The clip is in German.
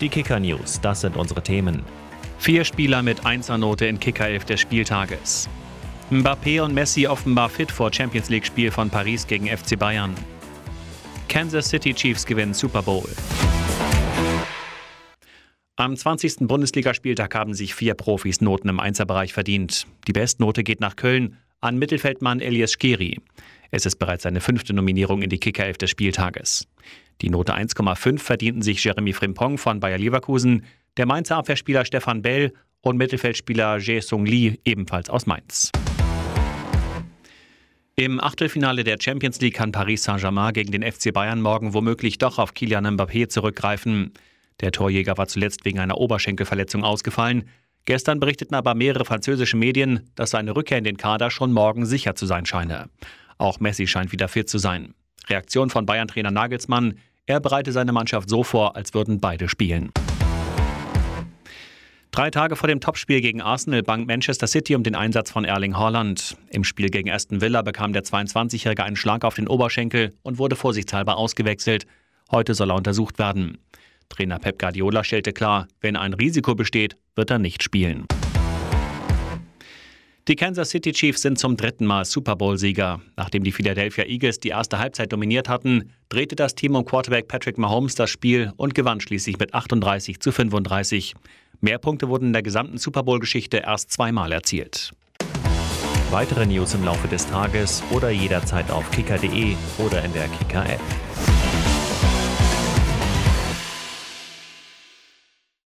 Die Kicker News, das sind unsere Themen. Vier Spieler mit 1er-Note in Kicker 11 des Spieltages. Mbappé und Messi offenbar fit vor Champions League-Spiel von Paris gegen FC Bayern. Kansas City Chiefs gewinnen Super Bowl. Am 20. Bundesligaspieltag haben sich vier Profis Noten im Einserbereich verdient. Die Bestnote geht nach Köln an Mittelfeldmann Elias Skiri. Es ist bereits seine fünfte Nominierung in die Kickerelf des Spieltages. Die Note 1,5 verdienten sich Jeremy Frimpong von Bayer Leverkusen, der Mainzer Abwehrspieler Stefan Bell und Mittelfeldspieler Jae Sung Lee ebenfalls aus Mainz. Im Achtelfinale der Champions League kann Paris Saint-Germain gegen den FC Bayern morgen womöglich doch auf Kylian Mbappé zurückgreifen. Der Torjäger war zuletzt wegen einer Oberschenkelverletzung ausgefallen. Gestern berichteten aber mehrere französische Medien, dass seine Rückkehr in den Kader schon morgen sicher zu sein scheine. Auch Messi scheint wieder fit zu sein. Reaktion von Bayern-Trainer Nagelsmann, er bereite seine Mannschaft so vor, als würden beide spielen. Drei Tage vor dem Topspiel gegen Arsenal bangt Manchester City um den Einsatz von Erling Haaland. Im Spiel gegen Aston Villa bekam der 22-Jährige einen Schlag auf den Oberschenkel und wurde vorsichtshalber ausgewechselt. Heute soll er untersucht werden. Trainer Pep Guardiola stellte klar, wenn ein Risiko besteht, wird er nicht spielen. Die Kansas City Chiefs sind zum dritten Mal Super Bowl-Sieger. Nachdem die Philadelphia Eagles die erste Halbzeit dominiert hatten, drehte das Team um Quarterback Patrick Mahomes das Spiel und gewann schließlich mit 38 zu 35. Mehr Punkte wurden in der gesamten Super Bowl-Geschichte erst zweimal erzielt. Weitere News im Laufe des Tages oder jederzeit auf kicker.de oder in der Kicker-App.